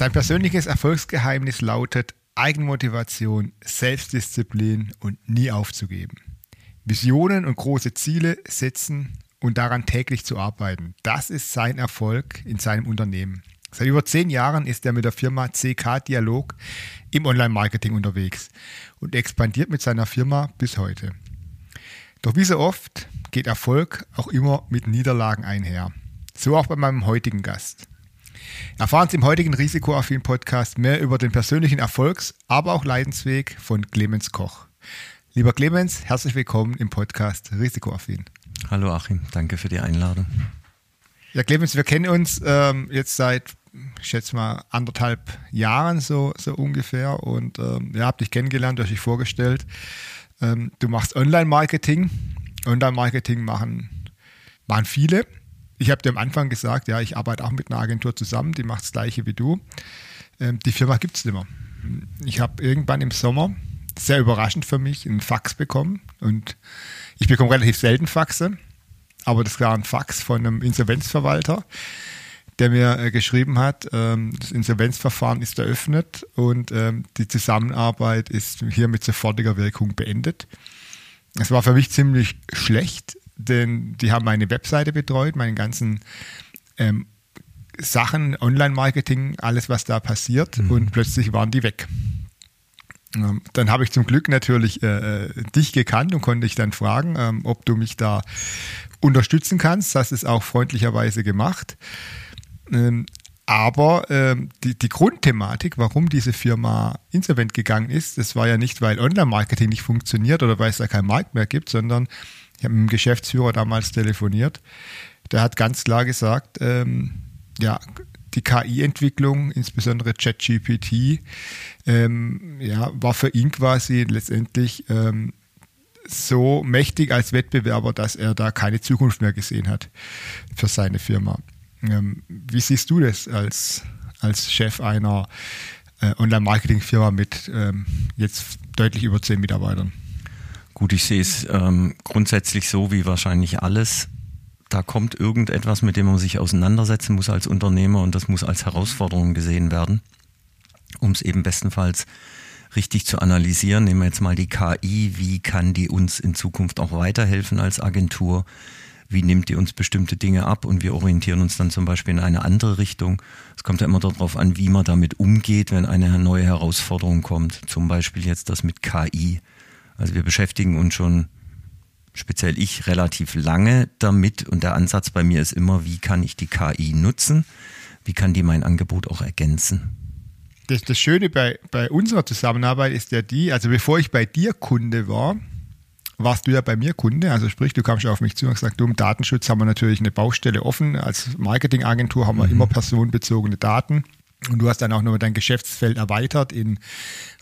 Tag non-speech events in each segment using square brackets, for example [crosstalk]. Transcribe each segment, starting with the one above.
Sein persönliches Erfolgsgeheimnis lautet Eigenmotivation, Selbstdisziplin und nie aufzugeben. Visionen und große Ziele setzen und daran täglich zu arbeiten. Das ist sein Erfolg in seinem Unternehmen. Seit über zehn Jahren ist er mit der Firma CK Dialog im Online-Marketing unterwegs und expandiert mit seiner Firma bis heute. Doch wie so oft geht Erfolg auch immer mit Niederlagen einher. So auch bei meinem heutigen Gast. Erfahren Sie im heutigen Risikoaffin Podcast mehr über den persönlichen Erfolgs-, aber auch Leidensweg von Clemens Koch. Lieber Clemens, herzlich willkommen im Podcast Risikoaffin. Hallo Achim, danke für die Einladung. Ja, Clemens, wir kennen uns ähm, jetzt seit, ich schätze mal, anderthalb Jahren so, so ungefähr und ähm, ja, habe dich kennengelernt, du hast dich vorgestellt. Ähm, du machst Online-Marketing. Online-Marketing machen, machen viele ich habe dir am Anfang gesagt, ja, ich arbeite auch mit einer Agentur zusammen, die macht das gleiche wie du. Ähm, die Firma gibt es nicht mehr. Ich habe irgendwann im Sommer, sehr überraschend für mich, einen Fax bekommen und ich bekomme relativ selten Faxe, aber das war ein Fax von einem Insolvenzverwalter, der mir äh, geschrieben hat, ähm, das Insolvenzverfahren ist eröffnet und ähm, die Zusammenarbeit ist hier mit sofortiger Wirkung beendet. Das war für mich ziemlich schlecht, denn die haben meine Webseite betreut, meine ganzen ähm, Sachen, Online-Marketing, alles, was da passiert mhm. und plötzlich waren die weg. Ähm, dann habe ich zum Glück natürlich äh, äh, dich gekannt und konnte dich dann fragen, ähm, ob du mich da unterstützen kannst. Das ist auch freundlicherweise gemacht. Ähm, aber ähm, die, die Grundthematik, warum diese Firma insolvent gegangen ist, das war ja nicht, weil Online-Marketing nicht funktioniert oder weil es da keinen Markt mehr gibt, sondern ich habe mit dem Geschäftsführer damals telefoniert. Der hat ganz klar gesagt, ähm, ja, die KI-Entwicklung, insbesondere ChatGPT, ähm, ja, war für ihn quasi letztendlich ähm, so mächtig als Wettbewerber, dass er da keine Zukunft mehr gesehen hat für seine Firma. Ähm, wie siehst du das als, als Chef einer äh, Online-Marketing-Firma mit ähm, jetzt deutlich über zehn Mitarbeitern? Gut, ich sehe es ähm, grundsätzlich so wie wahrscheinlich alles. Da kommt irgendetwas, mit dem man sich auseinandersetzen muss als Unternehmer und das muss als Herausforderung gesehen werden, um es eben bestenfalls richtig zu analysieren. Nehmen wir jetzt mal die KI. Wie kann die uns in Zukunft auch weiterhelfen als Agentur? Wie nimmt die uns bestimmte Dinge ab und wir orientieren uns dann zum Beispiel in eine andere Richtung? Es kommt ja immer darauf an, wie man damit umgeht, wenn eine neue Herausforderung kommt. Zum Beispiel jetzt das mit KI. Also wir beschäftigen uns schon, speziell ich, relativ lange damit und der Ansatz bei mir ist immer, wie kann ich die KI nutzen? Wie kann die mein Angebot auch ergänzen? Das, das Schöne bei, bei unserer Zusammenarbeit ist ja die, also bevor ich bei dir Kunde war, warst du ja bei mir Kunde. Also sprich, du kamst auf mich zu und gesagt, du, im Datenschutz haben wir natürlich eine Baustelle offen. Als Marketingagentur haben wir mhm. immer personenbezogene Daten. Und du hast dann auch noch dein Geschäftsfeld erweitert in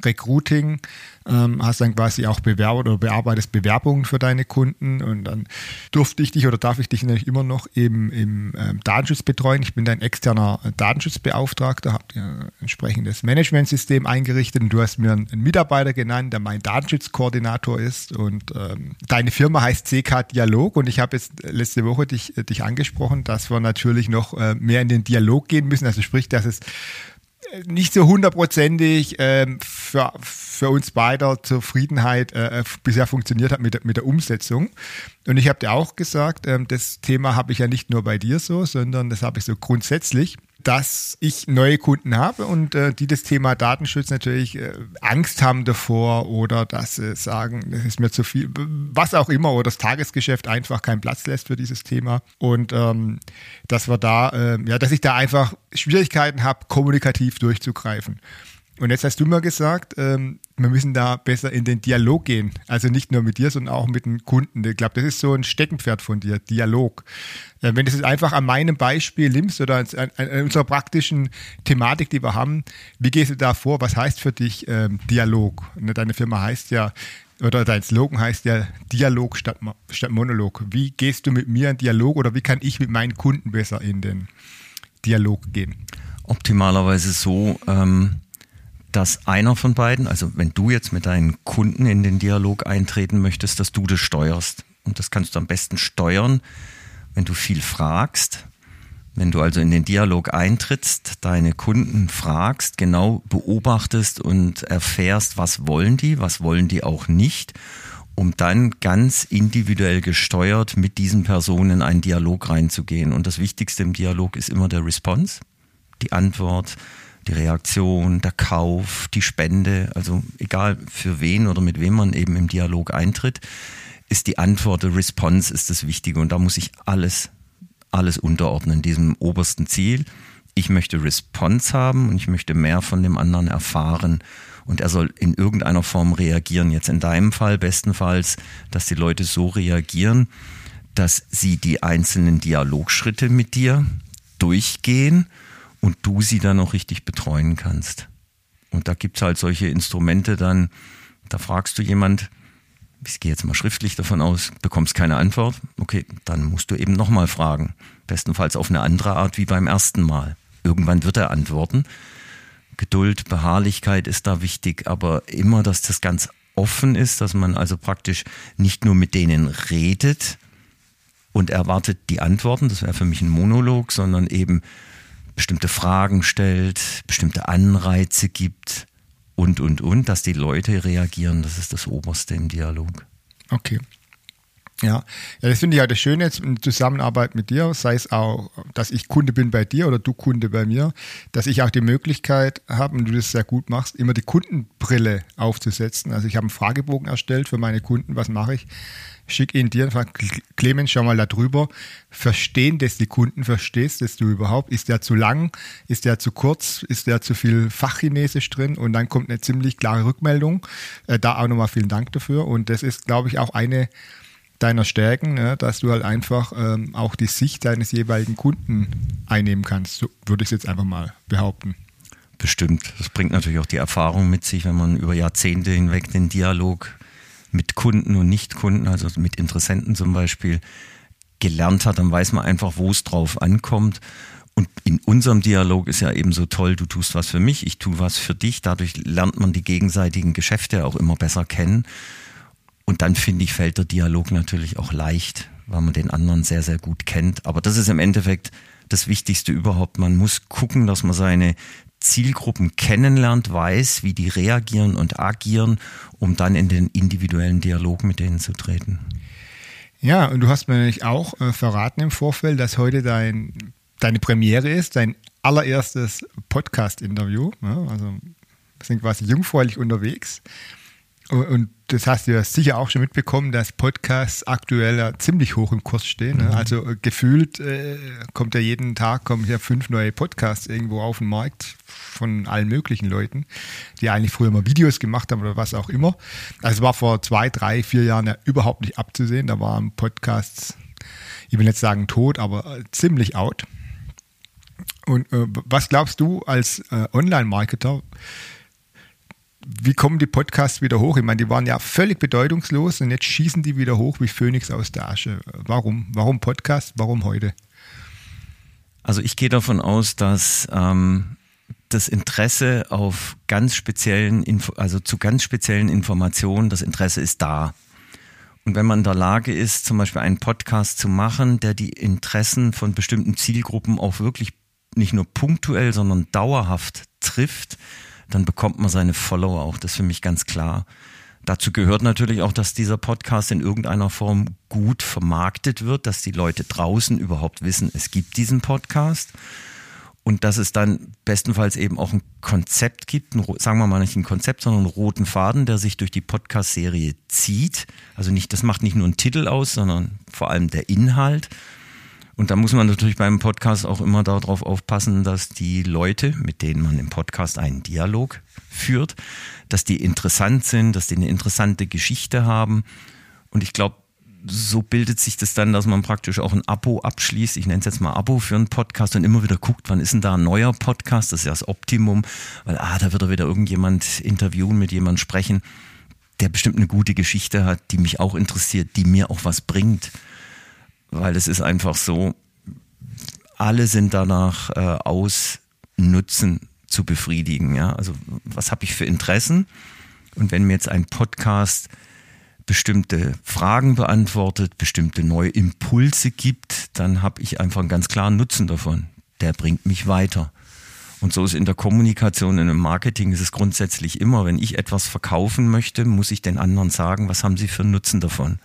Recruiting, ähm, hast dann quasi auch bewerbt oder bearbeitest Bewerbungen für deine Kunden. Und dann durfte ich dich oder darf ich dich natürlich immer noch im, im ähm, Datenschutz betreuen. Ich bin dein externer Datenschutzbeauftragter, habe dir ein entsprechendes Managementsystem eingerichtet. Und du hast mir einen, Mitarbeiter genannt, der mein Datenschutzkoordinator ist. Und ähm, deine Firma heißt CK Dialog. Und ich habe jetzt letzte Woche dich, dich angesprochen, dass wir natürlich noch äh, mehr in den Dialog gehen müssen, also sprich, dass es nicht so hundertprozentig ähm, für, für uns beider Zufriedenheit äh, bisher funktioniert hat mit, mit der Umsetzung. Und ich habe dir auch gesagt, ähm, das Thema habe ich ja nicht nur bei dir so, sondern das habe ich so grundsätzlich dass ich neue Kunden habe und äh, die das Thema Datenschutz natürlich äh, Angst haben davor oder dass sie sagen, das ist mir zu viel, was auch immer, oder das Tagesgeschäft einfach keinen Platz lässt für dieses Thema. Und ähm, dass wir da, äh, ja, dass ich da einfach Schwierigkeiten habe, kommunikativ durchzugreifen. Und jetzt hast du mal gesagt, ähm, wir müssen da besser in den Dialog gehen. Also nicht nur mit dir, sondern auch mit den Kunden. Ich glaube, das ist so ein Steckenpferd von dir, Dialog. Äh, wenn du es einfach an meinem Beispiel nimmst oder an, an, unserer praktischen Thematik, die wir haben, wie gehst du da vor? Was heißt für dich ähm, Dialog? Ne, deine Firma heißt ja, oder dein Slogan heißt ja Dialog statt, statt Monolog. Wie gehst du mit mir in Dialog oder wie kann ich mit meinen Kunden besser in den Dialog gehen? Optimalerweise so, ähm dass einer von beiden, also wenn du jetzt mit deinen Kunden in den Dialog eintreten möchtest, dass du das steuerst. Und das kannst du am besten steuern, wenn du viel fragst. Wenn du also in den Dialog eintrittst, deine Kunden fragst, genau beobachtest und erfährst, was wollen die, was wollen die auch nicht, um dann ganz individuell gesteuert mit diesen Personen in einen Dialog reinzugehen. Und das Wichtigste im Dialog ist immer der Response, die Antwort, die Reaktion, der Kauf, die Spende, also egal für wen oder mit wem man eben im Dialog eintritt, ist die Antwort, der Response ist das Wichtige und da muss ich alles, alles unterordnen, diesem obersten Ziel. Ich möchte Response haben und ich möchte mehr von dem anderen erfahren und er soll in irgendeiner Form reagieren. Jetzt in deinem Fall bestenfalls, dass die Leute so reagieren, dass sie die einzelnen Dialogschritte mit dir durchgehen und du sie dann auch richtig betreuen kannst. Und da gibt's halt solche Instrumente dann, da fragst du jemand, ich gehe jetzt mal schriftlich davon aus, bekommst keine Antwort, okay, dann musst du eben nochmal fragen. Bestenfalls auf eine andere Art wie beim ersten Mal. Irgendwann wird er antworten. Geduld, Beharrlichkeit ist da wichtig, aber immer, dass das ganz offen ist, dass man also praktisch nicht nur mit denen redet und erwartet die Antworten, das wäre für mich ein Monolog, sondern eben bestimmte Fragen stellt, bestimmte Anreize gibt und, und, und, dass die Leute reagieren. Das ist das Oberste im Dialog. Okay. Ja, ja das finde ich auch das Schöne jetzt in Zusammenarbeit mit dir, sei es auch, dass ich Kunde bin bei dir oder du Kunde bei mir, dass ich auch die Möglichkeit habe, und du das sehr gut machst, immer die Kundenbrille aufzusetzen. Also ich habe einen Fragebogen erstellt für meine Kunden, was mache ich? Schick ihn dir frag, Clemens, schau mal da drüber. Verstehen das die Kunden? Verstehst das du überhaupt? Ist der zu lang? Ist der zu kurz? Ist der zu viel Fachchinesisch drin? Und dann kommt eine ziemlich klare Rückmeldung. Äh, da auch nochmal vielen Dank dafür. Und das ist, glaube ich, auch eine deiner Stärken, ne, dass du halt einfach ähm, auch die Sicht deines jeweiligen Kunden einnehmen kannst. So würde ich es jetzt einfach mal behaupten. Bestimmt. Das bringt natürlich auch die Erfahrung mit sich, wenn man über Jahrzehnte hinweg den Dialog mit Kunden und Nichtkunden, also mit Interessenten zum Beispiel, gelernt hat, dann weiß man einfach, wo es drauf ankommt. Und in unserem Dialog ist ja eben so toll, du tust was für mich, ich tue was für dich. Dadurch lernt man die gegenseitigen Geschäfte auch immer besser kennen. Und dann finde ich, fällt der Dialog natürlich auch leicht, weil man den anderen sehr, sehr gut kennt. Aber das ist im Endeffekt das Wichtigste überhaupt. Man muss gucken, dass man seine Zielgruppen kennenlernt, weiß, wie die reagieren und agieren, um dann in den individuellen Dialog mit denen zu treten. Ja, und du hast mir nämlich auch äh, verraten im Vorfeld, dass heute dein, deine Premiere ist, dein allererstes Podcast-Interview. Ja, also wir sind quasi jungfräulich unterwegs. Und das hast du ja sicher auch schon mitbekommen, dass Podcasts aktuell ja ziemlich hoch im Kurs stehen. Ne? Mhm. Also äh, gefühlt äh, kommt ja jeden Tag kommen hier fünf neue Podcasts irgendwo auf den Markt von allen möglichen Leuten, die eigentlich früher mal Videos gemacht haben oder was auch immer. Also war vor zwei, drei, vier Jahren ja überhaupt nicht abzusehen. Da waren Podcasts, ich will nicht sagen tot, aber äh, ziemlich out. Und äh, was glaubst du als äh, Online-Marketer? Wie kommen die Podcasts wieder hoch? Ich meine, die waren ja völlig bedeutungslos und jetzt schießen die wieder hoch wie Phönix aus der Asche. Warum? Warum Podcast? Warum heute? Also ich gehe davon aus, dass ähm, das Interesse auf ganz speziellen, Info also zu ganz speziellen Informationen, das Interesse ist da. Und wenn man in der Lage ist, zum Beispiel einen Podcast zu machen, der die Interessen von bestimmten Zielgruppen auch wirklich nicht nur punktuell, sondern dauerhaft trifft, dann bekommt man seine Follower auch. Das ist für mich ganz klar. Dazu gehört natürlich auch, dass dieser Podcast in irgendeiner Form gut vermarktet wird, dass die Leute draußen überhaupt wissen, es gibt diesen Podcast und dass es dann bestenfalls eben auch ein Konzept gibt, ein, sagen wir mal nicht ein Konzept, sondern einen roten Faden, der sich durch die Podcast-Serie zieht. Also nicht, das macht nicht nur einen Titel aus, sondern vor allem der Inhalt Und da muss man natürlich beim Podcast auch immer darauf aufpassen, dass die Leute, mit denen man im Podcast einen Dialog führt, dass die interessant sind, dass die eine interessante Geschichte haben. Und ich glaube, so bildet sich das dann, dass man praktisch auch ein Abo abschließt. Ich nenne es jetzt mal Abo für einen Podcast und immer wieder guckt, wann ist denn da ein neuer Podcast? Das ist ja das Optimum, weil ah, da wird er wieder irgendjemand interviewen, mit jemandem sprechen, der bestimmt eine gute Geschichte hat, die mich auch interessiert, die mir auch was bringt weil es ist einfach so, alle sind danach äh, aus, Nutzen zu befriedigen. Ja? Also was habe ich für Interessen? Und wenn mir jetzt ein Podcast bestimmte Fragen beantwortet, bestimmte neue Impulse gibt, dann habe ich einfach einen ganz klaren Nutzen davon. Der bringt mich weiter. Und so ist in der Kommunikation, in dem Marketing ist es grundsätzlich immer, wenn ich etwas verkaufen möchte, muss ich den anderen sagen, was haben sie für einen Nutzen davon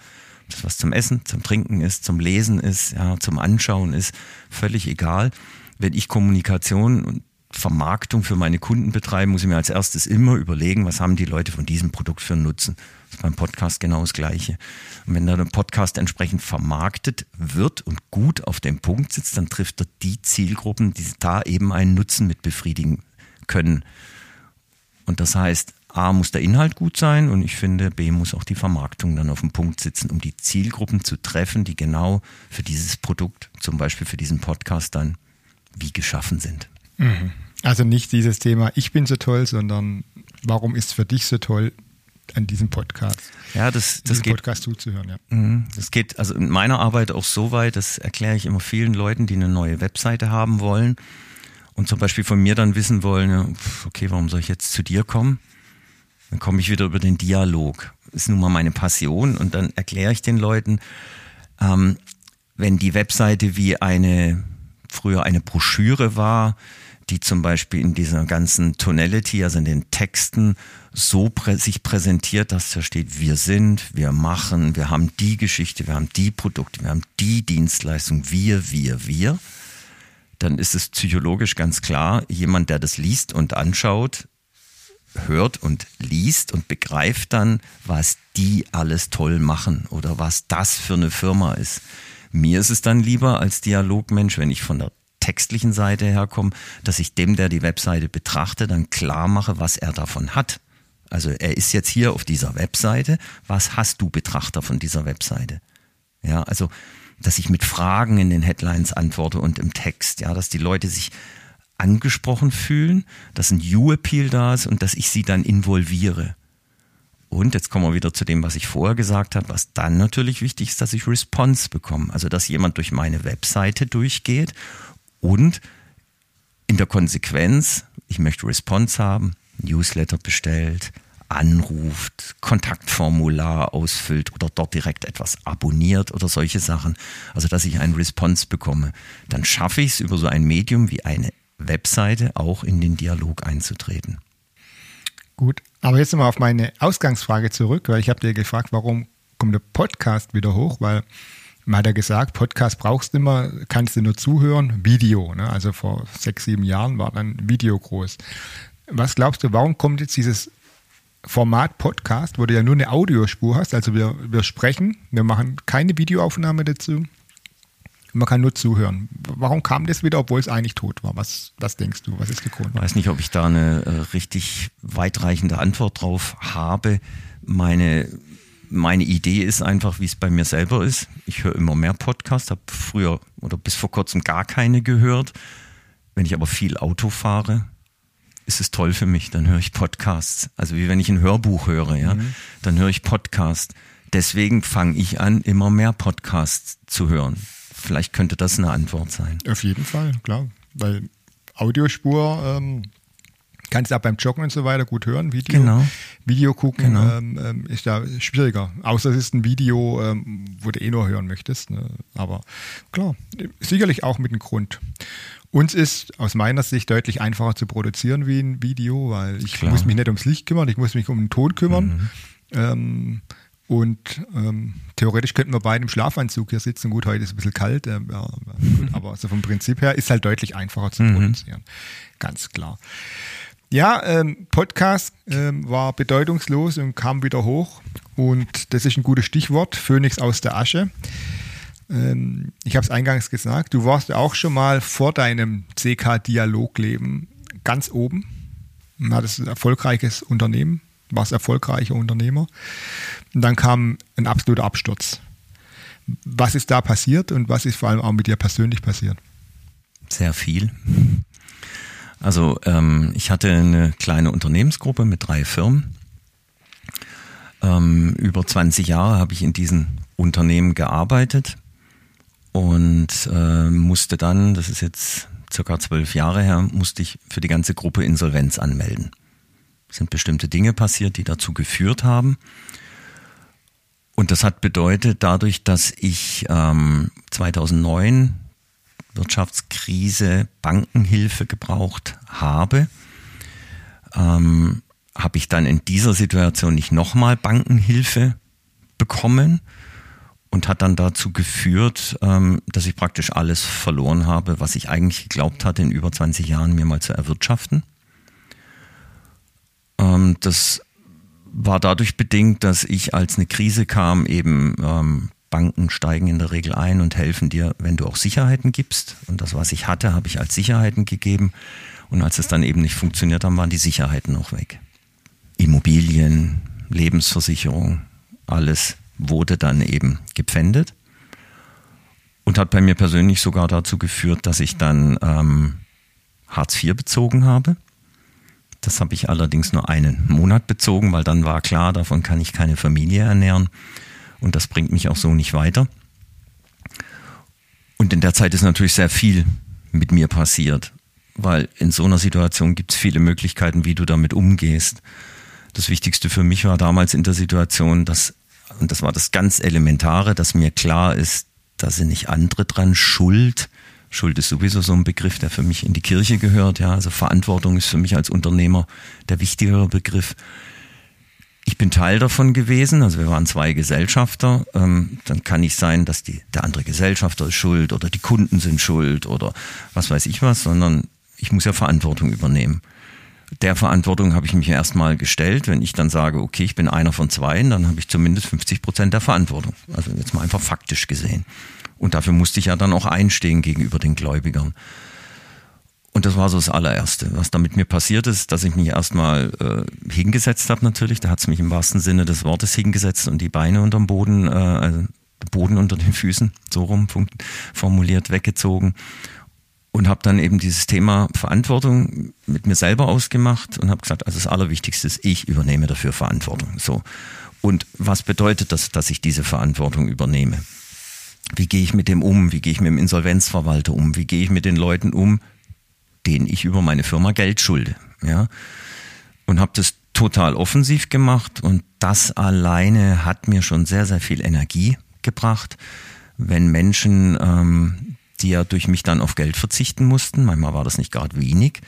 das was zum Essen, zum Trinken ist, zum Lesen ist, ja, zum Anschauen ist, völlig egal. Wenn ich Kommunikation und Vermarktung für meine Kunden betreibe, muss ich mir als erstes immer überlegen, was haben die Leute von diesem Produkt für einen Nutzen. Das ist beim Podcast genau das Gleiche. Und wenn da der Podcast entsprechend vermarktet wird und gut auf dem Punkt sitzt, dann trifft er die Zielgruppen, die da eben einen Nutzen mit befriedigen können. Und das heißt, A muss der Inhalt gut sein und ich finde, B muss auch die Vermarktung dann auf dem Punkt sitzen, um die Zielgruppen zu treffen, die genau für dieses Produkt, zum Beispiel für diesen Podcast dann wie geschaffen sind. Mhm. Also nicht dieses Thema, ich bin so toll, sondern warum ist es für dich so toll, an diesem Podcast, ja, das, das geht, Podcast zuzuhören. Ja. Mhm. Das geht also in meiner Arbeit auch so weit, das erkläre ich immer vielen Leuten, die eine neue Webseite haben wollen und zum Beispiel von mir dann wissen wollen, okay, warum soll ich jetzt zu dir kommen? Dann komme ich wieder über den Dialog. Ist nun mal meine Passion und dann erkläre ich den Leuten, ähm, wenn die Webseite wie eine, früher eine Broschüre war, die zum Beispiel in dieser ganzen Tonality, also in den Texten, so prä sich präsentiert, dass da steht, wir sind, wir machen, wir haben die Geschichte, wir haben die Produkte, wir haben die Dienstleistung, wir, wir, wir, dann ist es psychologisch ganz klar, jemand, der das liest und anschaut, hört und liest und begreift dann, was die alles toll machen oder was das für eine Firma ist. Mir ist es dann lieber als Dialogmensch, wenn ich von der textlichen Seite herkomme, dass ich dem, der die Webseite betrachte, dann klar mache, was er davon hat. Also er ist jetzt hier auf dieser Webseite. Was hast du Betrachter von dieser Webseite? Ja, also, dass ich mit Fragen in den Headlines antworte und im Text, ja, dass die Leute sich angesprochen fühlen, dass ein You-Appeal da ist und dass ich sie dann involviere. Und jetzt kommen wir wieder zu dem, was ich vorher gesagt habe, was dann natürlich wichtig ist, dass ich Response bekomme. Also, dass jemand durch meine Webseite durchgeht und in der Konsequenz, ich möchte Response haben, Newsletter bestellt, anruft, Kontaktformular ausfüllt oder dort direkt etwas abonniert oder solche Sachen. Also, dass ich einen Response bekomme. Dann schaffe ich es über so ein Medium wie eine Webseite auch in den Dialog einzutreten. Gut, aber jetzt nochmal auf meine Ausgangsfrage zurück, weil ich habe dir gefragt, warum kommt der Podcast wieder hoch, weil man hat ja gesagt, Podcast brauchst du immer, kannst du nur zuhören, Video. Ne? Also vor sechs, sieben Jahren war dann Video groß. Was glaubst du, warum kommt jetzt dieses Format Podcast, wo du ja nur eine Audiospur hast? Also wir, wir sprechen, wir machen keine Videoaufnahme dazu, man kann nur zuhören. Warum kam das wieder, obwohl es eigentlich tot war? Was, was denkst du? Was ist Grund? Ich weiß nicht, ob ich da eine äh, richtig weitreichende Antwort drauf habe. Meine, meine Idee ist einfach, wie es bei mir selber ist. Ich höre immer mehr Podcasts, habe früher oder bis vor kurzem gar keine gehört. Wenn ich aber viel Auto fahre, ist es toll für mich. Dann höre ich Podcasts. Also wie wenn ich ein Hörbuch höre, ja, mhm. dann höre ich Podcasts. Deswegen fange ich an, immer mehr Podcasts zu hören. Vielleicht könnte das eine Antwort sein. Auf jeden Fall, klar. Weil Audiospur ähm, kannst du auch beim Joggen und so weiter gut hören. Video, genau. Video gucken genau. ähm, ähm ist ja schwieriger. Außer es ist ein Video, ähm, wo du eh nur hören möchtest. Ne? Aber klar, sicherlich auch mit einem Grund. Uns ist aus meiner Sicht deutlich einfacher zu produzieren wie ein Video, weil ich klar. muss mich nicht ums Licht kümmern, ich muss mich um den Ton kümmern. Mhm. Ähm, und ähm, theoretisch könnten wir beide im Schlafanzug hier sitzen. Gut, heute ist es ein bisschen kalt, äh, ja, gut, aber also vom Prinzip her ist halt deutlich einfacher zu mhm. produzieren. Ganz klar. Ja, ähm, Podcast ähm, war bedeutungslos und kam wieder hoch. Und das ist ein gutes Stichwort, Phönix aus der Asche. Ähm, ich habe es eingangs gesagt, du warst auch schon mal vor deinem CK-Dialogleben ganz oben. Hattest ein erfolgreiches Unternehmen, warst erfolgreicher Unternehmer. Und dann kam ein absoluter Absturz. Was ist da passiert und was ist vor allem auch mit dir persönlich passiert? Sehr viel. Also ähm, ich hatte eine kleine Unternehmensgruppe mit drei Firmen. Ähm, über 20 Jahre habe ich in diesen Unternehmen gearbeitet und äh, musste dann, das ist jetzt circa zwölf Jahre her, musste ich für die ganze Gruppe Insolvenz anmelden. Sind bestimmte Dinge passiert, die dazu geführt haben. Und das hat bedeutet, dadurch, dass ich ähm, 2009 Wirtschaftskrise Bankenhilfe gebraucht habe, ähm, habe ich dann in dieser Situation nicht nochmal Bankenhilfe bekommen und hat dann dazu geführt, ähm, dass ich praktisch alles verloren habe, was ich eigentlich geglaubt hatte, in über 20 Jahren mir mal zu erwirtschaften. Ähm, das war dadurch bedingt, dass ich als eine Krise kam, eben ähm, Banken steigen in der Regel ein und helfen dir, wenn du auch Sicherheiten gibst. Und das, was ich hatte, habe ich als Sicherheiten gegeben. Und als es dann eben nicht funktioniert haben, waren die Sicherheiten auch weg. Immobilien, Lebensversicherung, alles wurde dann eben gepfändet und hat bei mir persönlich sogar dazu geführt, dass ich dann ähm, Hartz IV bezogen habe. Das habe ich allerdings nur einen Monat bezogen, weil dann war klar, davon kann ich keine Familie ernähren. Und das bringt mich auch so nicht weiter. Und in der Zeit ist natürlich sehr viel mit mir passiert, weil in so einer Situation gibt es viele Möglichkeiten, wie du damit umgehst. Das Wichtigste für mich war damals in der Situation, dass, und das war das ganz Elementare, dass mir klar ist, da sind nicht andere dran schuld. Schuld ist sowieso so ein Begriff, der für mich in die Kirche gehört. Ja, also Verantwortung ist für mich als Unternehmer der wichtigere Begriff. Ich bin Teil davon gewesen, also wir waren zwei Gesellschafter. Ähm, dann kann nicht sein, dass die, der andere Gesellschafter ist schuld oder die Kunden sind schuld oder was weiß ich was, sondern ich muss ja Verantwortung übernehmen. Der Verantwortung habe ich mich erstmal gestellt. Wenn ich dann sage, okay, ich bin einer von zweien, dann habe ich zumindest 50 Prozent der Verantwortung. Also jetzt mal einfach faktisch gesehen. Und dafür musste ich ja dann auch einstehen gegenüber den Gläubigern. Und das war so das allererste. Was da mit mir passiert ist, dass ich mich erstmal äh, hingesetzt habe natürlich. Da hat es mich im wahrsten Sinne des Wortes hingesetzt und die Beine unterm Boden, äh, also Boden unter den Füßen, so rum formuliert, weggezogen. Und habe dann eben dieses Thema Verantwortung mit mir selber ausgemacht und habe gesagt, also das Allerwichtigste ist, ich übernehme dafür Verantwortung. So. Und was bedeutet das, dass ich diese Verantwortung übernehme? Wie gehe ich mit dem um? Wie gehe ich mit dem Insolvenzverwalter um? Wie gehe ich mit den Leuten um, denen ich über meine Firma Geld schulde. Ja? Und habe das total offensiv gemacht und das alleine hat mir schon sehr, sehr viel Energie gebracht, wenn Menschen, ähm, die ja durch mich dann auf Geld verzichten mussten, manchmal war das nicht gerade wenig,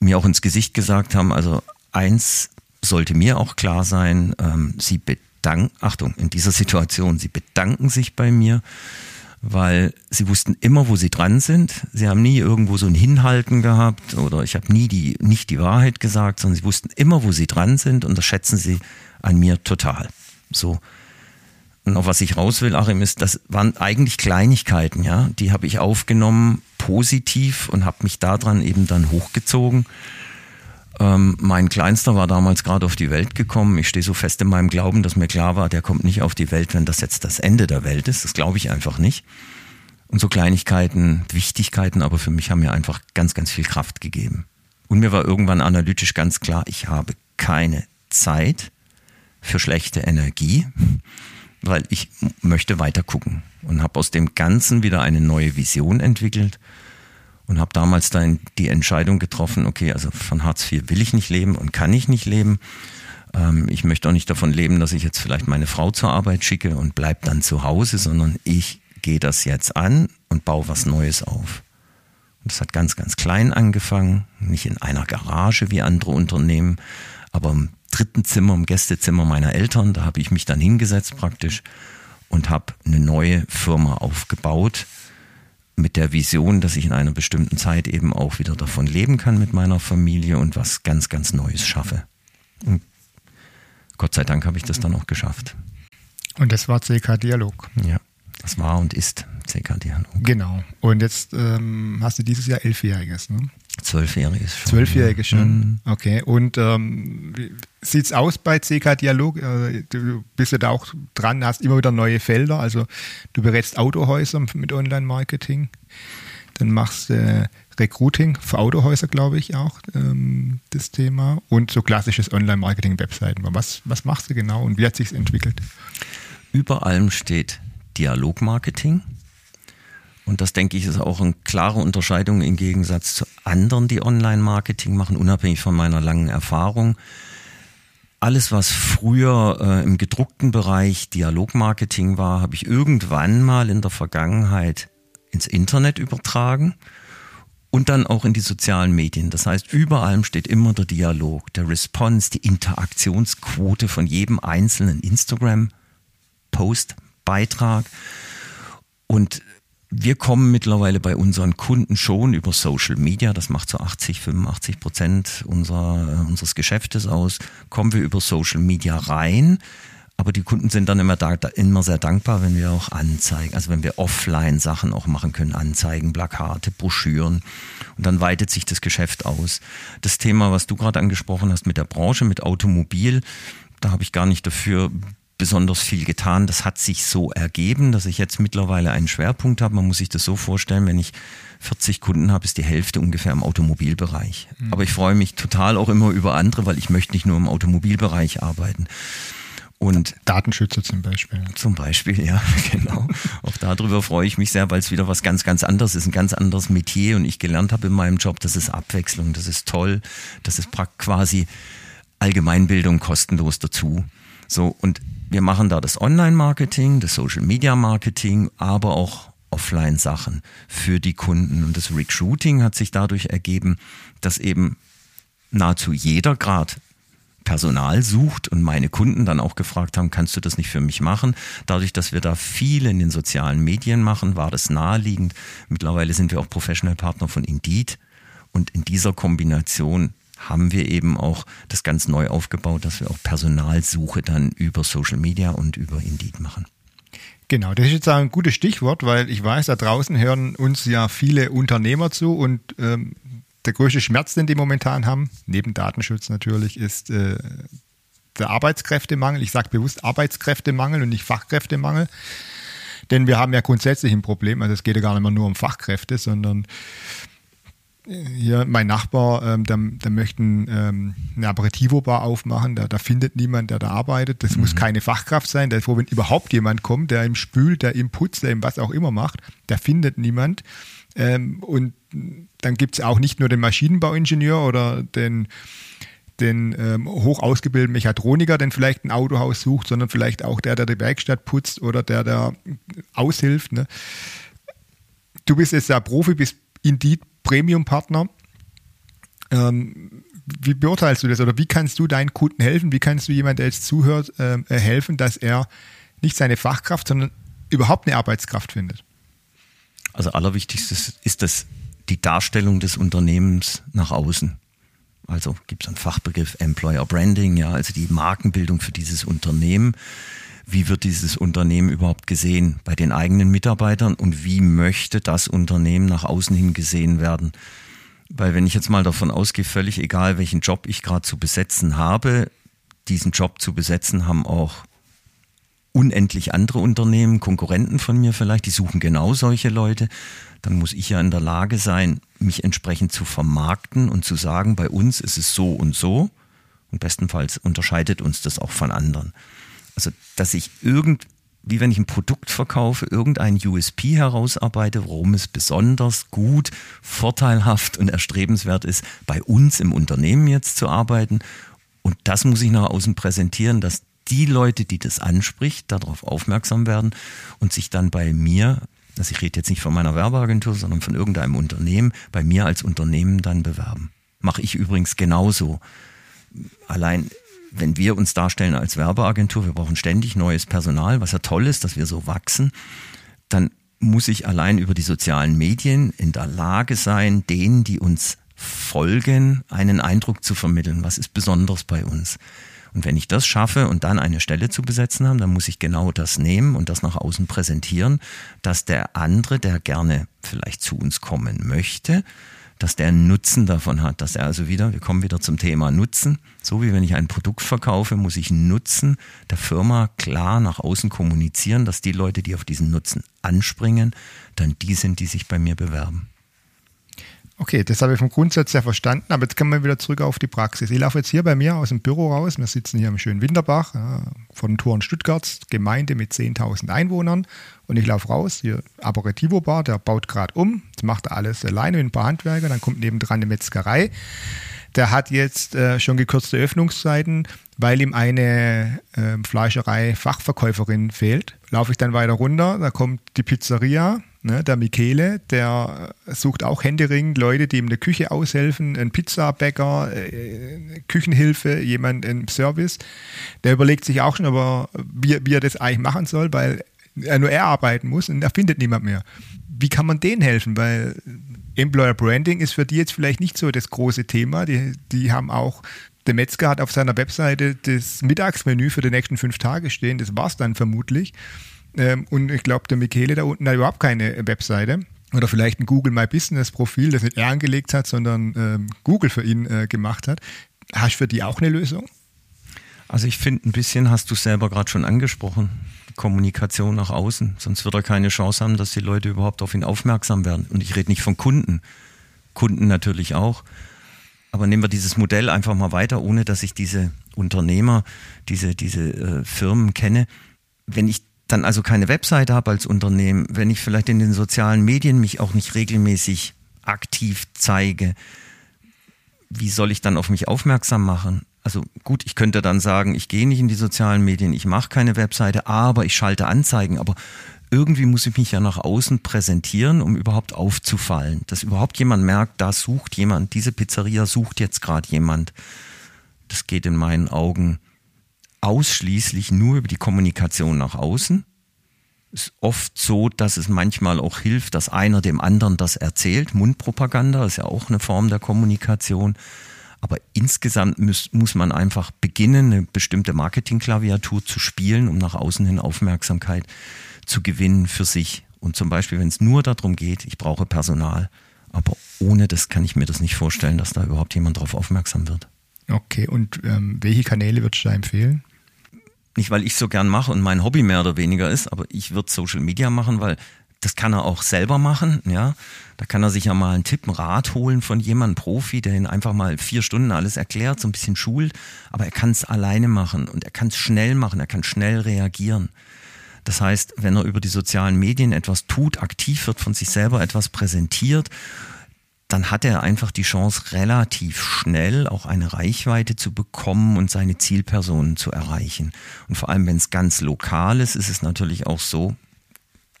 mir auch ins Gesicht gesagt haben, also eins sollte mir auch klar sein, ähm, sie bedanken, Achtung, in dieser Situation, sie bedanken sich bei mir, weil sie wussten immer, wo sie dran sind. Sie haben nie irgendwo so ein Hinhalten gehabt oder ich habe nie die, nicht die Wahrheit gesagt, sondern sie wussten immer, wo sie dran sind und das schätzen sie an mir total. So. Und auf was ich raus will, Achim, ist, das waren eigentlich Kleinigkeiten, ja. Die habe ich aufgenommen, positiv und habe mich daran eben dann hochgezogen. Ähm, mein Kleinster war damals gerade auf die Welt gekommen. Ich stehe so fest in meinem Glauben, dass mir klar war, der kommt nicht auf die Welt, wenn das jetzt das Ende der Welt ist. Das glaube ich einfach nicht. Und so Kleinigkeiten, Wichtigkeiten, aber für mich haben mir einfach ganz, ganz viel Kraft gegeben. Und mir war irgendwann analytisch ganz klar, ich habe keine Zeit für schlechte Energie, weil ich möchte weiter gucken und habe aus dem Ganzen wieder eine neue Vision entwickelt und habe damals dann die Entscheidung getroffen, okay, also von Hartz IV will ich nicht leben und kann ich nicht leben. Ähm, ich möchte auch nicht davon leben, dass ich jetzt vielleicht meine Frau zur Arbeit schicke und bleib dann zu Hause, sondern ich gehe das jetzt an und baue was Neues auf. Und das hat ganz, ganz klein angefangen, nicht in einer Garage wie andere Unternehmen, aber im dritten Zimmer, im Gästezimmer meiner Eltern, da habe ich mich dann hingesetzt praktisch und habe eine neue Firma aufgebaut, mit der Vision, dass ich in einer bestimmten Zeit eben auch wieder davon leben kann mit meiner Familie und was ganz, ganz Neues schaffe. Und Gott sei Dank habe ich das dann auch geschafft. Und das war CK Dialog. Ja, Das war und ist CK-Dialog. Genau. Und jetzt ähm, hast du dieses Jahr Elfjähriges, ne? Zwölfjähriges schon. Zwölfjähriges schon. Mhm. Okay. Und ähm, wie sieht's aus bei CK Dialog? Äh, du bist ja da auch dran, hast immer wieder neue Felder. Also du berätst Autohäuser mit Online-Marketing. Dann machst du äh, Recruiting für Autohäuser, glaube ich, auch ähm, das Thema. Und so klassisches Online-Marketing, Webseiten. Was, was machst du genau und wie hat sich entwickelt? Über allem steht Dialogmarketing. Und das, denke ich, ist auch eine klare Unterscheidung im Gegensatz zu anderen, die Online-Marketing machen, unabhängig von meiner langen Erfahrung. Alles, was früher äh, im gedruckten Bereich Dialogmarketing war, habe ich irgendwann mal in der Vergangenheit ins Internet übertragen und dann auch in die sozialen Medien. Das heißt, über allem steht immer der Dialog, der Response, die Interaktionsquote von jedem einzelnen Instagram-Post, Beitrag. Und wir kommen mittlerweile bei unseren Kunden schon über Social Media, das macht so 80, 85 Prozent unserer, äh, unseres Geschäftes aus, kommen wir über Social Media rein. Aber die Kunden sind dann immer, da, immer sehr dankbar, wenn wir auch Anzeigen, also wenn wir offline Sachen auch machen können, Anzeigen, Plakate, Broschüren. Und dann weitet sich das Geschäft aus. Das Thema, was du gerade angesprochen hast mit der Branche, mit Automobil, da habe ich gar nicht dafür besonders viel getan. Das hat sich so ergeben, dass ich jetzt mittlerweile einen Schwerpunkt habe. Man muss sich das so vorstellen, wenn ich 40 Kunden habe, ist die Hälfte ungefähr im Automobilbereich. Mhm. Aber ich freue mich total auch immer über andere, weil ich möchte nicht nur im Automobilbereich arbeiten. Und Datenschützer zum Beispiel. Zum Beispiel, ja, [laughs] genau. Auch darüber freue ich mich sehr, weil es wieder was ganz, ganz anderes ist, ein ganz anderes Metier und ich gelernt habe in meinem Job, das ist Abwechslung, das ist toll, das ist quasi Allgemeinbildung kostenlos dazu. So, und wir machen da das Online-Marketing, das Social-Media-Marketing, aber auch Offline-Sachen für die Kunden. Und das Recruiting hat sich dadurch ergeben, dass eben nahezu jeder Grad Personal sucht und meine Kunden dann auch gefragt haben, kannst du das nicht für mich machen? Dadurch, dass wir da viel in den sozialen Medien machen, war das naheliegend. Mittlerweile sind wir auch Professional Partner von Indeed und in dieser Kombination haben wir eben auch das ganz neu aufgebaut, dass wir auch Personalsuche dann über Social Media und über Indeed machen. Genau, das ist jetzt ein gutes Stichwort, weil ich weiß, da draußen hören uns ja viele Unternehmer zu und ähm, der größte Schmerz, den die momentan haben, neben Datenschutz natürlich, ist äh, der Arbeitskräftemangel. Ich sage bewusst Arbeitskräftemangel und nicht Fachkräftemangel. Denn wir haben ja grundsätzlich ein Problem, also es geht ja gar nicht mehr nur um Fachkräfte, sondern hier mein Nachbar, ähm, der, der möchte ähm, eine Aperitivo-Bar aufmachen, da, da findet niemand, der da arbeitet. Das mhm. muss keine Fachkraft sein. Der ist froh, wenn überhaupt jemand kommt, der ihm spült, der ihm putzt, der ihm was auch immer macht. Der findet niemand. Ähm, und dann gibt es auch nicht nur den Maschinenbauingenieur oder den, den ähm, hoch ausgebildeten Mechatroniker, der vielleicht ein Autohaus sucht, sondern vielleicht auch der, der die Werkstatt putzt oder der, der aushilft. Ne? Du bist jetzt ja Profi, bist Indeed Premium-Partner. Ähm, wie beurteilst du das oder wie kannst du deinen Kunden helfen? Wie kannst du jemand, der jetzt zuhört, äh, helfen, dass er nicht seine Fachkraft, sondern überhaupt eine Arbeitskraft findet? Also allerwichtigstes ist das die Darstellung des Unternehmens nach außen. Also gibt es einen Fachbegriff Employer Branding, ja, also die Markenbildung für dieses Unternehmen. Wie wird dieses Unternehmen überhaupt gesehen bei den eigenen Mitarbeitern und wie möchte das Unternehmen nach außen hin gesehen werden? Weil wenn ich jetzt mal davon ausgehe, völlig egal, welchen Job ich gerade zu besetzen habe, diesen Job zu besetzen haben auch unendlich andere Unternehmen, Konkurrenten von mir vielleicht, die suchen genau solche Leute, dann muss ich ja in der Lage sein, mich entsprechend zu vermarkten und zu sagen, bei uns ist es so und so. Und bestenfalls unterscheidet uns das auch von anderen. Also, dass ich irgend, wie wenn ich ein Produkt verkaufe, irgendein USP herausarbeite, warum es besonders gut, vorteilhaft und erstrebenswert ist, bei uns im Unternehmen jetzt zu arbeiten. Und das muss ich nach außen präsentieren, dass die Leute, die das anspricht, darauf aufmerksam werden und sich dann bei mir, also ich rede jetzt nicht von meiner Werbeagentur, sondern von irgendeinem Unternehmen, bei mir als Unternehmen dann bewerben. Mache ich übrigens genauso. Allein wenn wir uns darstellen als Werbeagentur, wir brauchen ständig neues Personal, was ja toll ist, dass wir so wachsen, dann muss ich allein über die sozialen Medien in der Lage sein, denen, die uns folgen, einen Eindruck zu vermitteln, was ist besonders bei uns. Und wenn ich das schaffe und dann eine Stelle zu besetzen habe, dann muss ich genau das nehmen und das nach außen präsentieren, dass der andere, der gerne vielleicht zu uns kommen möchte, dass der einen Nutzen davon hat, dass er also wieder, wir kommen wieder zum Thema Nutzen, so wie wenn ich ein Produkt verkaufe, muss ich Nutzen der Firma klar nach außen kommunizieren, dass die Leute, die auf diesen Nutzen anspringen, dann die sind, die sich bei mir bewerben. Okay, das habe ich vom Grundsatz her verstanden, aber jetzt kommen wir wieder zurück auf die Praxis. Ich laufe jetzt hier bei mir aus dem Büro raus. Wir sitzen hier im schönen Winterbach ja, vor den Toren Stuttgarts, Gemeinde mit 10.000 Einwohnern. Und ich laufe raus, hier Aperitivo Bar, der baut gerade um. Das macht er alles alleine mit ein paar Handwerker. Dann kommt nebendran eine Metzgerei. Der hat jetzt äh, schon gekürzte Öffnungszeiten, weil ihm eine äh, Fleischerei-Fachverkäuferin fehlt. Laufe ich dann weiter runter, da kommt die Pizzeria, Ne, der Michele, der sucht auch händeringend Leute, die ihm in der Küche aushelfen, ein Pizzabäcker, äh, Küchenhilfe, jemand im Service. Der überlegt sich auch schon, aber wie, wie er das eigentlich machen soll, weil er nur er arbeiten muss und er findet niemand mehr. Wie kann man denen helfen? Weil Employer Branding ist für die jetzt vielleicht nicht so das große Thema. Die, die haben auch der Metzger hat auf seiner Webseite das Mittagsmenü für die nächsten fünf Tage stehen. Das war es dann vermutlich. Ähm, und ich glaube, der Michele da unten hat überhaupt keine Webseite. Oder vielleicht ein Google My Business Profil, das nicht er angelegt hat, sondern ähm, Google für ihn äh, gemacht hat. Hast du für die auch eine Lösung? Also ich finde, ein bisschen hast du selber gerade schon angesprochen. Kommunikation nach außen. Sonst wird er keine Chance haben, dass die Leute überhaupt auf ihn aufmerksam werden. Und ich rede nicht von Kunden. Kunden natürlich auch. Aber nehmen wir dieses Modell einfach mal weiter, ohne dass ich diese Unternehmer, diese, diese äh, Firmen kenne. Wenn ich dann also keine Webseite habe als Unternehmen, wenn ich vielleicht in den sozialen Medien mich auch nicht regelmäßig aktiv zeige, wie soll ich dann auf mich aufmerksam machen? Also gut, ich könnte dann sagen, ich gehe nicht in die sozialen Medien, ich mache keine Webseite, aber ich schalte Anzeigen, aber irgendwie muss ich mich ja nach außen präsentieren, um überhaupt aufzufallen, dass überhaupt jemand merkt, da sucht jemand, diese Pizzeria sucht jetzt gerade jemand. Das geht in meinen Augen ausschließlich nur über die Kommunikation nach außen. Ist oft so, dass es manchmal auch hilft, dass einer dem anderen das erzählt. Mundpropaganda ist ja auch eine Form der Kommunikation. Aber insgesamt muss, muss man einfach beginnen, eine bestimmte Marketingklaviatur zu spielen, um nach außen hin Aufmerksamkeit zu gewinnen für sich. Und zum Beispiel, wenn es nur darum geht, ich brauche Personal. Aber ohne das kann ich mir das nicht vorstellen, dass da überhaupt jemand darauf aufmerksam wird. Okay, und ähm, welche Kanäle würdest du da empfehlen? Nicht, weil ich so gern mache und mein Hobby mehr oder weniger ist, aber ich würde Social Media machen, weil das kann er auch selber machen, ja. Da kann er sich ja mal einen Tipp, einen Rat holen von jemandem, Profi, der ihn einfach mal vier Stunden alles erklärt, so ein bisschen schult, aber er kann es alleine machen und er kann es schnell machen, er kann schnell reagieren. Das heißt, wenn er über die sozialen Medien etwas tut, aktiv wird, von sich selber etwas präsentiert dann hat er einfach die Chance, relativ schnell auch eine Reichweite zu bekommen und seine Zielpersonen zu erreichen. Und vor allem, wenn es ganz lokal ist, ist es natürlich auch so,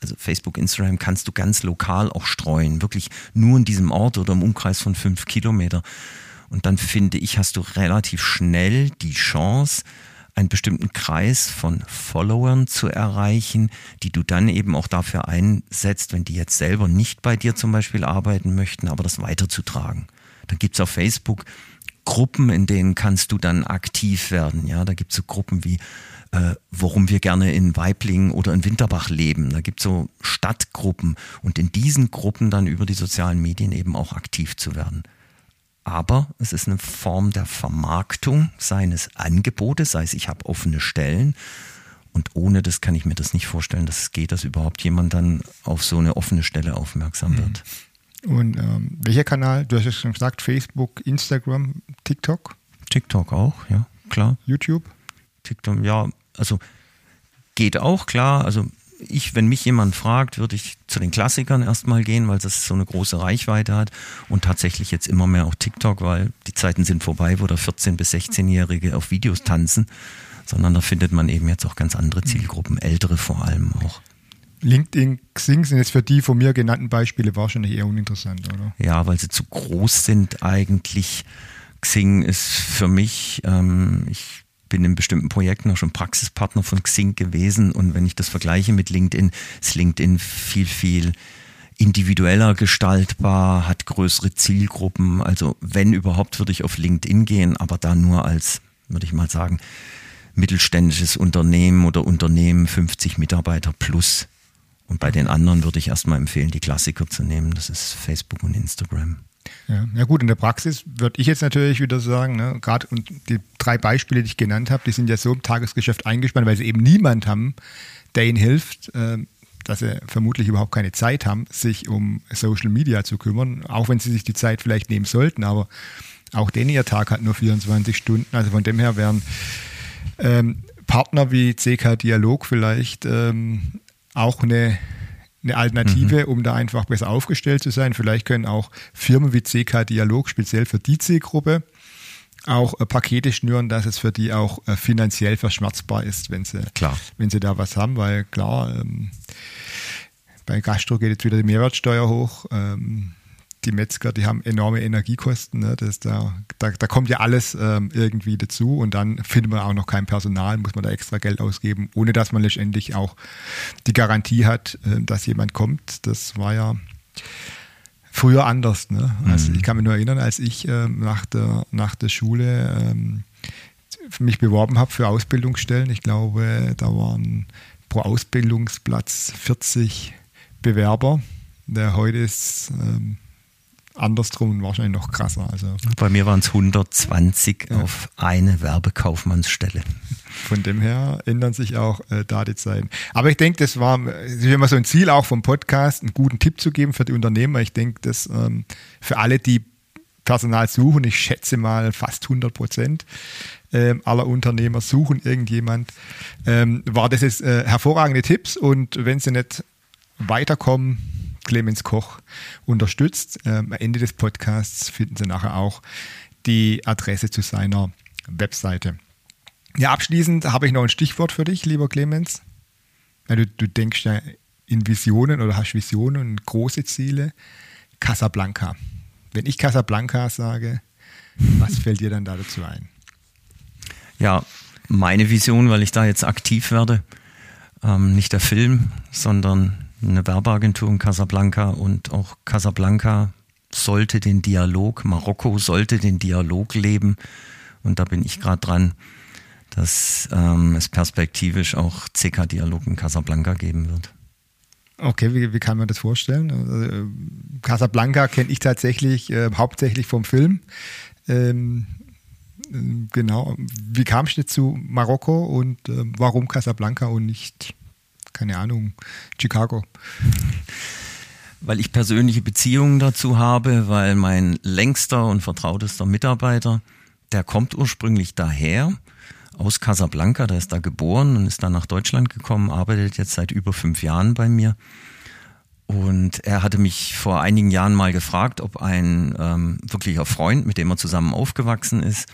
also Facebook, Instagram kannst du ganz lokal auch streuen, wirklich nur in diesem Ort oder im Umkreis von fünf Kilometer. Und dann finde ich, hast du relativ schnell die Chance, einen bestimmten Kreis von Followern zu erreichen, die du dann eben auch dafür einsetzt, wenn die jetzt selber nicht bei dir zum Beispiel arbeiten möchten, aber das weiterzutragen. Dann gibt's auf Facebook Gruppen, in denen kannst du dann aktiv werden. Ja, da gibt's so Gruppen wie äh, warum wir gerne in Weiblingen oder in Winterbach leben. Da gibt's so Stadtgruppen und in diesen Gruppen dann über die sozialen Medien eben auch aktiv zu werden aber es ist eine Form der Vermarktung seines Angebotes, sei es ich habe offene Stellen und ohne das kann ich mir das nicht vorstellen, dass es geht, dass überhaupt jemand dann auf so eine offene Stelle aufmerksam mhm. wird. Und ähm, welcher Kanal? Du hast ja schon gesagt, Facebook, Instagram, TikTok? TikTok auch, ja, klar. YouTube? TikTok, ja, also geht auch, klar. Also ich, wenn mich jemand fragt, würde ich zu den Klassikern erstmal gehen, weil das so eine große Reichweite hat und tatsächlich jetzt immer mehr auch TikTok, weil die Zeiten sind vorbei, wo da 14- bis 16-Jährige auf Videos tanzen, sondern da findet man eben jetzt auch ganz andere Zielgruppen, ältere vor allem auch. LinkedIn, Xing sind jetzt für die von mir genannten Beispiele wahrscheinlich eher uninteressant, oder? Ja, weil sie zu groß sind eigentlich. Xing ist für mich, ähm, ich bin in bestimmten Projekten auch schon Praxispartner von Xing gewesen und wenn ich das vergleiche mit LinkedIn, ist LinkedIn viel, viel individueller gestaltbar, hat größere Zielgruppen. Also wenn überhaupt, würde ich auf LinkedIn gehen, aber da nur als würde ich mal sagen, mittelständisches Unternehmen oder Unternehmen 50 Mitarbeiter plus. Und bei den anderen würde ich erstmal empfehlen, die Klassiker zu nehmen. Das ist Facebook und Instagram. Ja, ja gut, in der Praxis würde ich jetzt natürlich wieder sagen, ne, gerade die drei Beispiele, die ich genannt habe, die sind ja so im Tagesgeschäft eingespannt, weil sie eben niemand haben, der ihnen hilft, äh, dass sie vermutlich überhaupt keine Zeit haben, sich um Social Media zu kümmern, auch wenn sie sich die Zeit vielleicht nehmen sollten, aber auch denn ihr Tag hat nur 24 Stunden, also von dem her wären ähm, Partner wie CK Dialog vielleicht ähm, auch eine eine Alternative, mhm. um da einfach besser aufgestellt zu sein. Vielleicht können auch Firmen wie CK Dialog speziell für die Zielgruppe auch äh, Pakete schnüren, dass es für die auch äh, finanziell verschmerzbar ist, wenn sie, klar. wenn sie da was haben, weil klar, ähm, bei Gastro geht jetzt wieder die Mehrwertsteuer hoch. Ähm, die Metzger, die haben enorme Energiekosten. Ne? Das, da, da, da kommt ja alles ähm, irgendwie dazu und dann findet man auch noch kein Personal, muss man da extra Geld ausgeben, ohne dass man letztendlich auch die Garantie hat, äh, dass jemand kommt. Das war ja früher anders. Ne? Also mhm. ich kann mich nur erinnern, als ich äh, nach, der, nach der Schule ähm, mich beworben habe für Ausbildungsstellen. Ich glaube, da waren pro Ausbildungsplatz 40 Bewerber. Der heute ist ähm, andersrum und wahrscheinlich noch krasser. Also Bei mir waren es 120 ja. auf eine Werbekaufmannsstelle. Von dem her ändern sich auch äh, da die Zeiten. Aber ich denke, das war immer so ein Ziel auch vom Podcast, einen guten Tipp zu geben für die Unternehmer. Ich denke, dass ähm, für alle, die Personal suchen, ich schätze mal fast 100 Prozent äh, aller Unternehmer suchen irgendjemand, ähm, war das jetzt äh, hervorragende Tipps und wenn sie nicht weiterkommen, Clemens Koch unterstützt. Ähm, am Ende des Podcasts finden Sie nachher auch die Adresse zu seiner Webseite. Ja, abschließend habe ich noch ein Stichwort für dich, lieber Clemens. Ja, du, du denkst ja in Visionen oder hast Visionen und große Ziele. Casablanca. Wenn ich Casablanca sage, was [laughs] fällt dir dann da dazu ein? Ja, meine Vision, weil ich da jetzt aktiv werde, ähm, nicht der Film, sondern eine Werbeagentur in Casablanca und auch Casablanca sollte den Dialog, Marokko sollte den Dialog leben und da bin ich gerade dran, dass ähm, es perspektivisch auch CK-Dialog in Casablanca geben wird. Okay, wie, wie kann man das vorstellen? Also, Casablanca kenne ich tatsächlich äh, hauptsächlich vom Film. Ähm, äh, genau. Wie kamst du zu Marokko und äh, warum Casablanca und nicht keine Ahnung, Chicago. Weil ich persönliche Beziehungen dazu habe, weil mein längster und vertrautester Mitarbeiter, der kommt ursprünglich daher, aus Casablanca, der ist da geboren und ist dann nach Deutschland gekommen, arbeitet jetzt seit über fünf Jahren bei mir. Und er hatte mich vor einigen Jahren mal gefragt, ob ein ähm, wirklicher Freund, mit dem er zusammen aufgewachsen ist,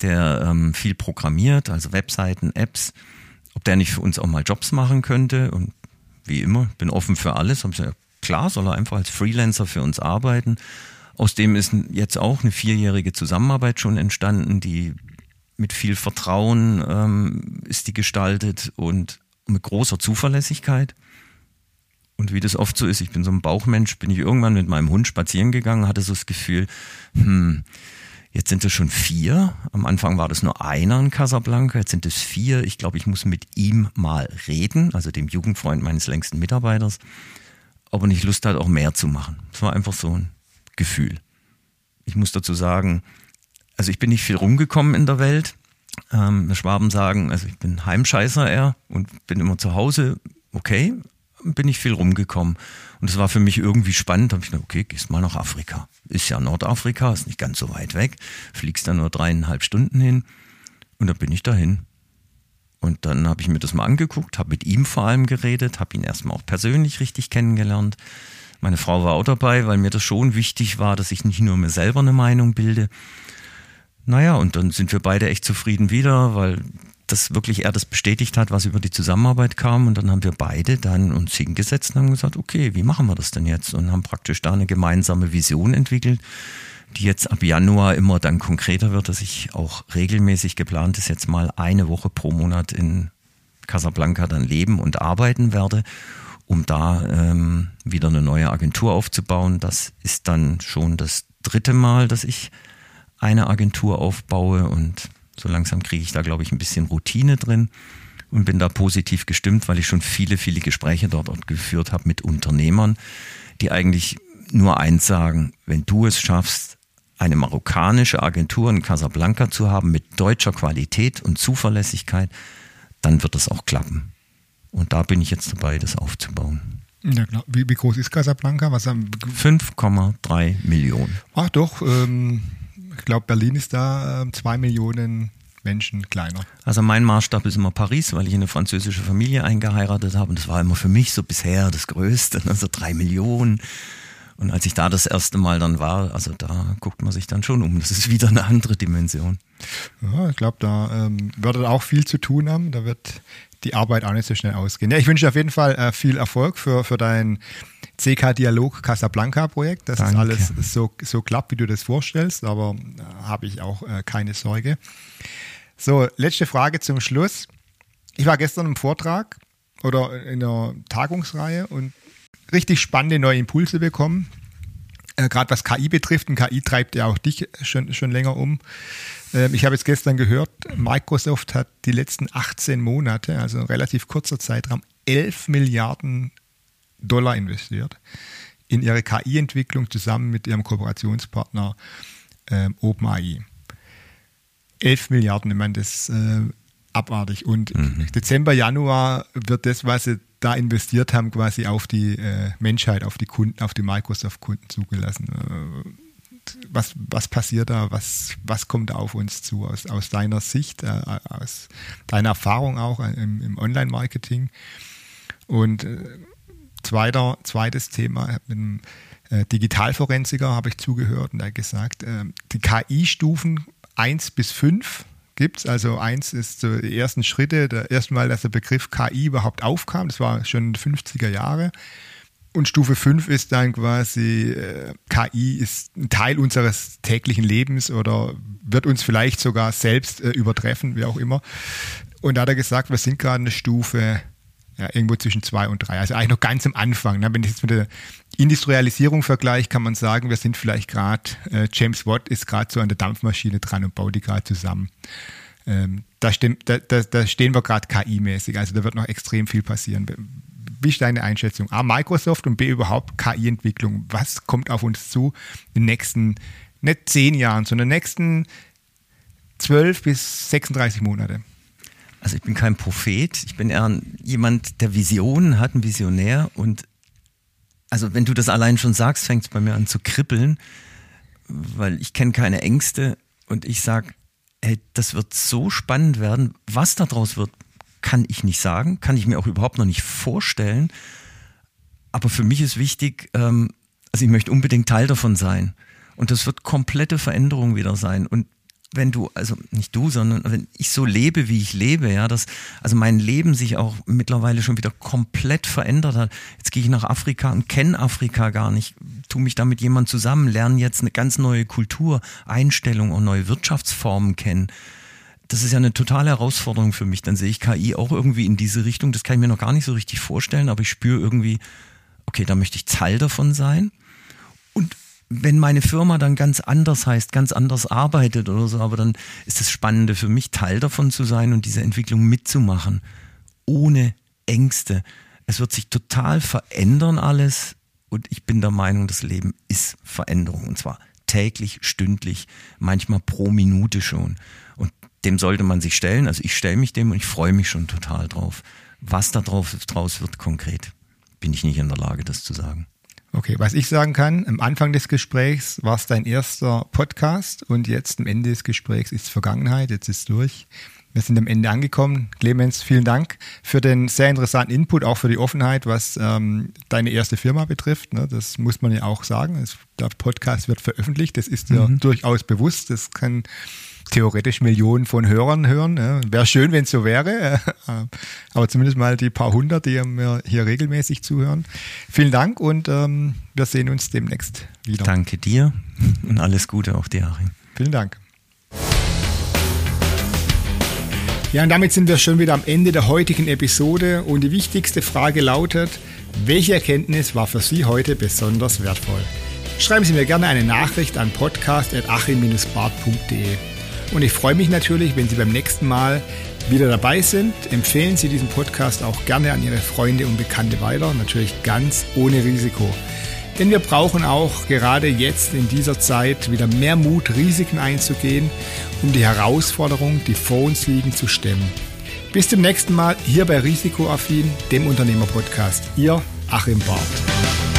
der ähm, viel programmiert, also Webseiten, Apps, ob der nicht für uns auch mal Jobs machen könnte. Und wie immer, bin offen für alles. Hab gesagt, klar, soll er einfach als Freelancer für uns arbeiten. Aus dem ist jetzt auch eine vierjährige Zusammenarbeit schon entstanden, die mit viel Vertrauen ähm, ist die gestaltet und mit großer Zuverlässigkeit. Und wie das oft so ist, ich bin so ein Bauchmensch, bin ich irgendwann mit meinem Hund spazieren gegangen, hatte so das Gefühl, hm, Jetzt sind es schon vier. Am Anfang war das nur einer in Casablanca. Jetzt sind es vier. Ich glaube, ich muss mit ihm mal reden, also dem Jugendfreund meines längsten Mitarbeiters, ob er nicht Lust hat, auch mehr zu machen. Es war einfach so ein Gefühl. Ich muss dazu sagen, also ich bin nicht viel rumgekommen in der Welt. Ähm, Schwaben sagen, also ich bin Heimscheißer eher und bin immer zu Hause. Okay, bin ich viel rumgekommen. Und es war für mich irgendwie spannend. Da habe ich gedacht, okay, gehst mal nach Afrika. Ist ja Nordafrika, ist nicht ganz so weit weg. Fliegst da nur dreieinhalb Stunden hin. Und da bin ich dahin. Und dann habe ich mir das mal angeguckt, habe mit ihm vor allem geredet, habe ihn erstmal auch persönlich richtig kennengelernt. Meine Frau war auch dabei, weil mir das schon wichtig war, dass ich nicht nur mir selber eine Meinung bilde. Naja, und dann sind wir beide echt zufrieden wieder, weil das wirklich er das bestätigt hat, was über die Zusammenarbeit kam. Und dann haben wir beide dann uns hingesetzt und haben gesagt, okay, wie machen wir das denn jetzt? Und haben praktisch da eine gemeinsame Vision entwickelt, die jetzt ab Januar immer dann konkreter wird, dass ich auch regelmäßig geplant ist, jetzt mal eine Woche pro Monat in Casablanca dann leben und arbeiten werde, um da ähm, wieder eine neue Agentur aufzubauen. Das ist dann schon das dritte Mal, dass ich eine Agentur aufbaue und So langsam kriege ich da, glaube ich, ein bisschen Routine drin und bin da positiv gestimmt, weil ich schon viele, viele Gespräche dort geführt habe mit Unternehmern, die eigentlich nur eins sagen, wenn du es schaffst, eine marokkanische Agentur in Casablanca zu haben mit deutscher Qualität und Zuverlässigkeit, dann wird das auch klappen. Und da bin ich jetzt dabei, das aufzubauen. Ja, klar. Wie, wie groß ist Casablanca? 5,3 Millionen. Ach doch, ähm, ich glaube, Berlin ist da äh, 2 Millionen Menschen kleiner. Also mein Maßstab ist immer Paris, weil ich eine französische Familie eingeheiratet habe. Und das war immer für mich so bisher das Größte, also drei Millionen. Und als ich da das erste Mal dann war, also da guckt man sich dann schon um. Das ist wieder eine andere Dimension. Ja, ich glaube, da ähm, wird auch viel zu tun haben. Da wird die Arbeit auch nicht so schnell ausgehen. Ja, ich wünsche dir auf jeden Fall äh, viel Erfolg für, für dein CK Dialog Casablanca Projekt, dass Danke. das alles so, so klappt, wie du das vorstellst. Aber äh, habe ich auch äh, keine Sorge. So, letzte Frage zum Schluss. Ich war gestern im Vortrag oder in einer Tagungsreihe und richtig spannende neue Impulse bekommen. Äh, Gerade was KI betrifft, und KI treibt ja auch dich schon, schon länger um. Äh, ich habe jetzt gestern gehört, Microsoft hat die letzten 18 Monate, also ein relativ kurzer Zeitraum, 11 Milliarden Dollar investiert in ihre KI-Entwicklung zusammen mit ihrem Kooperationspartner äh, OpenAI. 11 Milliarden, ich meine, das äh, abartig. Und mhm. Dezember, Januar wird das, was sie da investiert haben, quasi auf die äh, Menschheit, auf die Kunden, auf die Microsoft-Kunden zugelassen. Äh, was, was passiert da? Was, was kommt auf uns zu aus, aus deiner Sicht, äh, aus deiner Erfahrung auch im, im Online-Marketing? Und äh, zweiter, zweites Thema, mit einem äh, Digitalforensiker habe ich zugehört und er hat gesagt, äh, die KI-Stufen 1 bis 5 gibt es. Also eins ist so die ersten Schritte, der erste Mal, dass der Begriff KI überhaupt aufkam, das war schon in den 50er Jahre. Und Stufe 5 ist dann quasi, äh, KI ist ein Teil unseres täglichen Lebens oder wird uns vielleicht sogar selbst äh, übertreffen, wie auch immer. Und da hat er gesagt, wir sind gerade eine Stufe ja, irgendwo zwischen zwei und drei. Also eigentlich noch ganz am Anfang. Ne? Wenn ich jetzt mit der Industrialisierung vergleiche, kann man sagen, wir sind vielleicht gerade, äh, James Watt ist gerade so an der Dampfmaschine dran und baut die gerade zusammen. Ähm, da, stehen, da, da, da, stehen wir gerade KI-mäßig. Also da wird noch extrem viel passieren. Wie ist deine Einschätzung? A, Microsoft und B, überhaupt KI-Entwicklung. Was kommt auf uns zu in den nächsten, nicht zehn Jahren, sondern in den nächsten zwölf bis 36 Monate? Also ich bin kein Prophet, ich bin eher jemand, der Visionen hat, ein Visionär. Und also wenn du das allein schon sagst, fängt es bei mir an zu kribbeln, weil ich kenne keine Ängste und ich sage, hey, das wird so spannend werden. Was daraus wird, kann ich nicht sagen, kann ich mir auch überhaupt noch nicht vorstellen. Aber für mich ist wichtig, ähm, also ich möchte unbedingt Teil davon sein. Und das wird komplette Veränderung wieder sein. Und wenn du, also nicht du, sondern wenn ich so lebe, wie ich lebe, ja, dass also mein Leben sich auch mittlerweile schon wieder komplett verändert hat. Jetzt gehe ich nach Afrika und kenne Afrika gar nicht, tu mich da mit jemand zusammen, lerne jetzt eine ganz neue Kultur, Einstellung und neue Wirtschaftsformen kennen. Das ist ja eine totale Herausforderung für mich. Dann sehe ich KI auch irgendwie in diese Richtung. Das kann ich mir noch gar nicht so richtig vorstellen, aber ich spüre irgendwie, okay, da möchte ich Teil davon sein. Wenn meine Firma dann ganz anders heißt, ganz anders arbeitet oder so, aber dann ist das Spannende für mich, Teil davon zu sein und diese Entwicklung mitzumachen, ohne Ängste. Es wird sich total verändern alles und ich bin der Meinung, das Leben ist Veränderung und zwar täglich, stündlich, manchmal pro Minute schon. Und dem sollte man sich stellen. Also ich stelle mich dem und ich freue mich schon total drauf. Was da drauf, draus wird konkret, bin ich nicht in der Lage, das zu sagen. Okay, was ich sagen kann, am Anfang des Gesprächs war es dein erster Podcast und jetzt am Ende des Gesprächs ist Vergangenheit, jetzt ist durch. Wir sind am Ende angekommen. Clemens, vielen Dank für den sehr interessanten Input, auch für die Offenheit, was ähm, deine erste Firma betrifft. Ne? Das muss man ja auch sagen. Es, der Podcast wird veröffentlicht, das ist dir mhm. durchaus bewusst. Das kann theoretisch Millionen von Hörern hören. Ja. Wäre schön, wenn es so wäre, aber zumindest mal die paar hundert, die mir hier regelmäßig zuhören. Vielen Dank und ähm, wir sehen uns demnächst wieder. Danke dir und alles Gute auch dir, Achim. Vielen Dank. Ja, und damit sind wir schon wieder am Ende der heutigen Episode und die wichtigste Frage lautet, welche Erkenntnis war für Sie heute besonders wertvoll? Schreiben Sie mir gerne eine Nachricht an podcast.achim-bart.de. Und ich freue mich natürlich, wenn Sie beim nächsten Mal wieder dabei sind. Empfehlen Sie diesen Podcast auch gerne an Ihre Freunde und Bekannte weiter, natürlich ganz ohne Risiko. Denn wir brauchen auch gerade jetzt in dieser Zeit wieder mehr Mut, Risiken einzugehen, um die Herausforderungen, die vor uns liegen, zu stemmen. Bis zum nächsten Mal hier bei Risikoaffin, dem Unternehmerpodcast. Ihr Achim Barth.